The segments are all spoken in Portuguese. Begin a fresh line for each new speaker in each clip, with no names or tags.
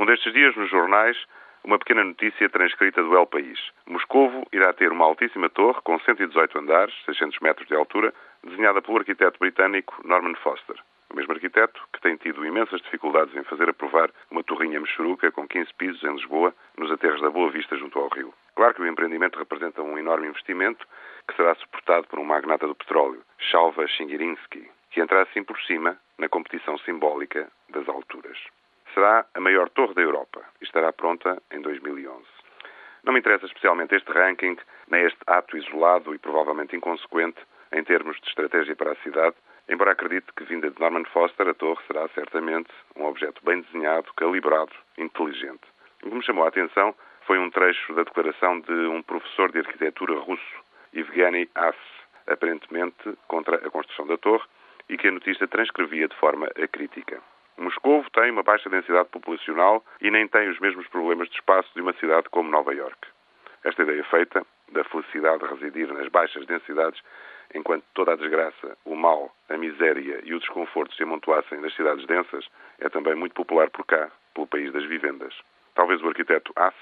Um destes dias, nos jornais, uma pequena notícia transcrita do El País. Moscovo irá ter uma altíssima torre com 118 andares, 600 metros de altura, desenhada pelo arquiteto britânico Norman Foster. O mesmo arquiteto que tem tido imensas dificuldades em fazer aprovar uma torrinha mexeruca com 15 pisos em Lisboa, nos aterros da Boa Vista junto ao rio. Claro que o empreendimento representa um enorme investimento que será suportado por um magnata do petróleo, Shalva Shingirinsky, que entra assim por cima na competição simbólica das alturas. Será a maior torre da Europa e estará pronta em 2011. Não me interessa especialmente este ranking, nem este ato isolado e provavelmente inconsequente em termos de estratégia para a cidade, embora acredite que, vinda de Norman Foster, a torre será certamente um objeto bem desenhado, calibrado, inteligente. O que me chamou a atenção foi um trecho da declaração de um professor de arquitetura russo, Evgeny Ass, aparentemente contra a construção da torre, e que a notícia transcrevia de forma acrítica. Moscou tem uma baixa densidade populacional e nem tem os mesmos problemas de espaço de uma cidade como Nova York. Esta ideia feita da felicidade de residir nas baixas densidades, enquanto toda a desgraça, o mal, a miséria e o desconforto se amontoassem nas cidades densas, é também muito popular por cá, pelo país das vivendas. Talvez o arquiteto Haas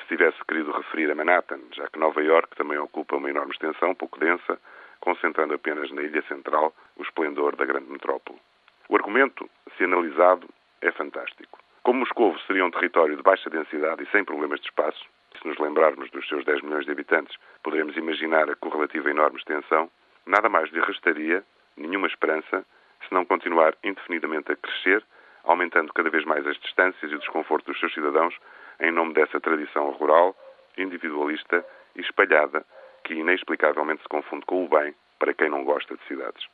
se tivesse querido referir a Manhattan, já que Nova York também ocupa uma enorme extensão, pouco densa, concentrando apenas na ilha central o esplendor da grande metrópole. O argumento, se analisado, é fantástico. Como Moscovo seria um território de baixa densidade e sem problemas de espaço, se nos lembrarmos dos seus 10 milhões de habitantes, poderemos imaginar a correlativa enorme extensão, nada mais lhe restaria nenhuma esperança se não continuar indefinidamente a crescer, aumentando cada vez mais as distâncias e o desconforto dos seus cidadãos em nome dessa tradição rural, individualista e espalhada que inexplicavelmente se confunde com o bem para quem não gosta de cidades.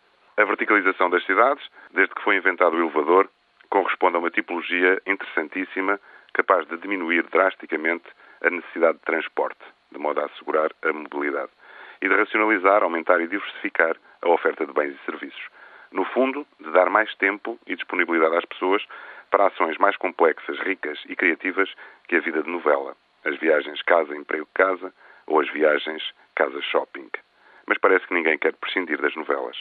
A verticalização das cidades, desde que foi inventado o elevador, corresponde a uma tipologia interessantíssima capaz de diminuir drasticamente a necessidade de transporte, de modo a assegurar a mobilidade, e de racionalizar, aumentar e diversificar a oferta de bens e serviços. No fundo, de dar mais tempo e disponibilidade às pessoas para ações mais complexas, ricas e criativas que a vida de novela. As viagens casa-emprego-casa ou as viagens casa-shopping. Mas parece que ninguém quer prescindir das novelas.